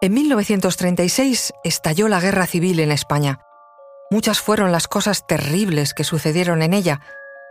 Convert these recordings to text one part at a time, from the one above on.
En 1936 estalló la guerra civil en España. Muchas fueron las cosas terribles que sucedieron en ella.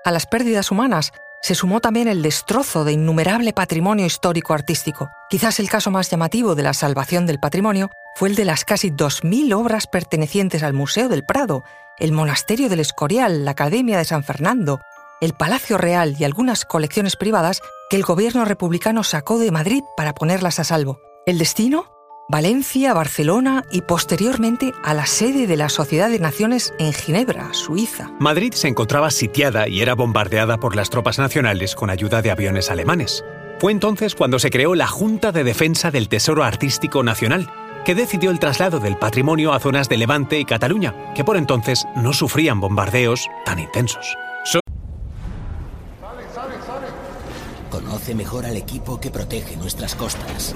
A las pérdidas humanas se sumó también el destrozo de innumerable patrimonio histórico artístico. Quizás el caso más llamativo de la salvación del patrimonio fue el de las casi 2.000 obras pertenecientes al Museo del Prado, el Monasterio del Escorial, la Academia de San Fernando, el Palacio Real y algunas colecciones privadas que el gobierno republicano sacó de Madrid para ponerlas a salvo. El destino Valencia, Barcelona y posteriormente a la sede de la Sociedad de Naciones en Ginebra, Suiza. Madrid se encontraba sitiada y era bombardeada por las tropas nacionales con ayuda de aviones alemanes. Fue entonces cuando se creó la Junta de Defensa del Tesoro Artístico Nacional, que decidió el traslado del patrimonio a zonas de Levante y Cataluña, que por entonces no sufrían bombardeos tan intensos. Conoce mejor al equipo que protege nuestras costas.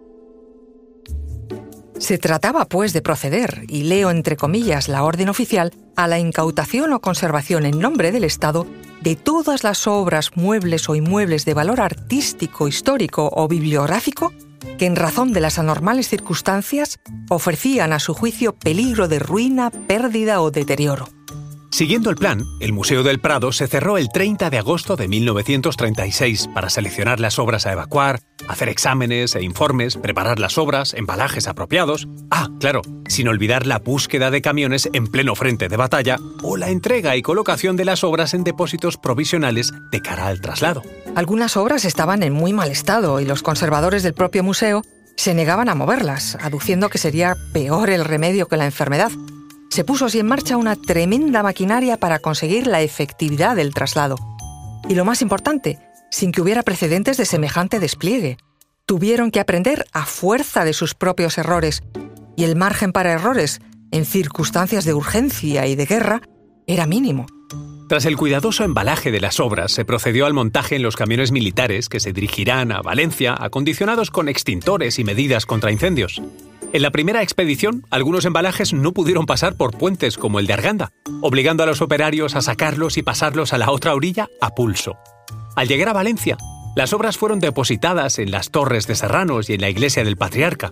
Se trataba, pues, de proceder, y leo entre comillas la orden oficial, a la incautación o conservación en nombre del Estado de todas las obras, muebles o inmuebles de valor artístico, histórico o bibliográfico que en razón de las anormales circunstancias ofrecían a su juicio peligro de ruina, pérdida o deterioro. Siguiendo el plan, el Museo del Prado se cerró el 30 de agosto de 1936 para seleccionar las obras a evacuar, hacer exámenes e informes, preparar las obras, embalajes apropiados. Ah, claro, sin olvidar la búsqueda de camiones en pleno frente de batalla o la entrega y colocación de las obras en depósitos provisionales de cara al traslado. Algunas obras estaban en muy mal estado y los conservadores del propio museo se negaban a moverlas, aduciendo que sería peor el remedio que la enfermedad se puso así en marcha una tremenda maquinaria para conseguir la efectividad del traslado. Y lo más importante, sin que hubiera precedentes de semejante despliegue. Tuvieron que aprender a fuerza de sus propios errores, y el margen para errores, en circunstancias de urgencia y de guerra, era mínimo. Tras el cuidadoso embalaje de las obras, se procedió al montaje en los camiones militares que se dirigirán a Valencia, acondicionados con extintores y medidas contra incendios. En la primera expedición, algunos embalajes no pudieron pasar por puentes como el de Arganda, obligando a los operarios a sacarlos y pasarlos a la otra orilla a pulso. Al llegar a Valencia, las obras fueron depositadas en las torres de Serranos y en la iglesia del Patriarca.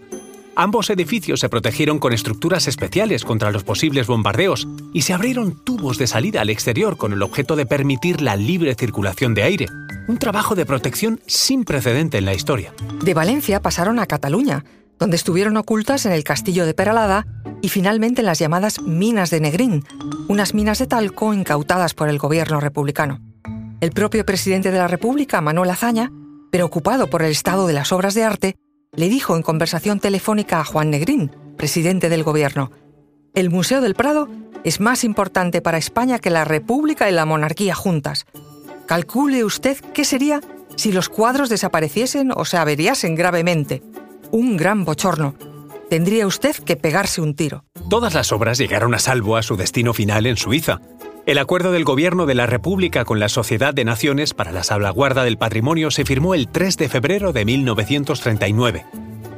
Ambos edificios se protegieron con estructuras especiales contra los posibles bombardeos y se abrieron tubos de salida al exterior con el objeto de permitir la libre circulación de aire. Un trabajo de protección sin precedente en la historia. De Valencia pasaron a Cataluña, donde estuvieron ocultas en el castillo de Peralada y finalmente en las llamadas minas de Negrín, unas minas de talco incautadas por el gobierno republicano. El propio presidente de la República, Manuel Azaña, preocupado por el estado de las obras de arte, le dijo en conversación telefónica a Juan Negrín, presidente del gobierno, El Museo del Prado es más importante para España que la República y la monarquía juntas. Calcule usted qué sería si los cuadros desapareciesen o se averiasen gravemente un gran bochorno. Tendría usted que pegarse un tiro. Todas las obras llegaron a salvo a su destino final en Suiza. El acuerdo del Gobierno de la República con la Sociedad de Naciones para la salvaguarda del patrimonio se firmó el 3 de febrero de 1939.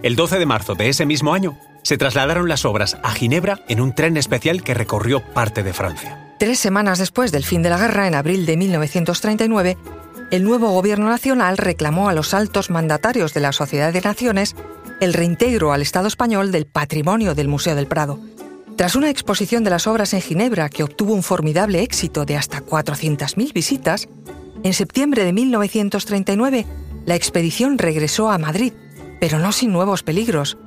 El 12 de marzo de ese mismo año, se trasladaron las obras a Ginebra en un tren especial que recorrió parte de Francia. Tres semanas después del fin de la guerra, en abril de 1939, el nuevo Gobierno Nacional reclamó a los altos mandatarios de la Sociedad de Naciones el reintegro al Estado español del patrimonio del Museo del Prado. Tras una exposición de las obras en Ginebra que obtuvo un formidable éxito de hasta 400.000 visitas, en septiembre de 1939 la expedición regresó a Madrid, pero no sin nuevos peligros,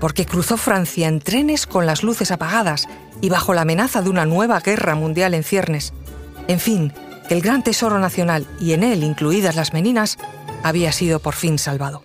porque cruzó Francia en trenes con las luces apagadas y bajo la amenaza de una nueva guerra mundial en ciernes. En fin, el gran tesoro nacional, y en él incluidas las meninas, había sido por fin salvado.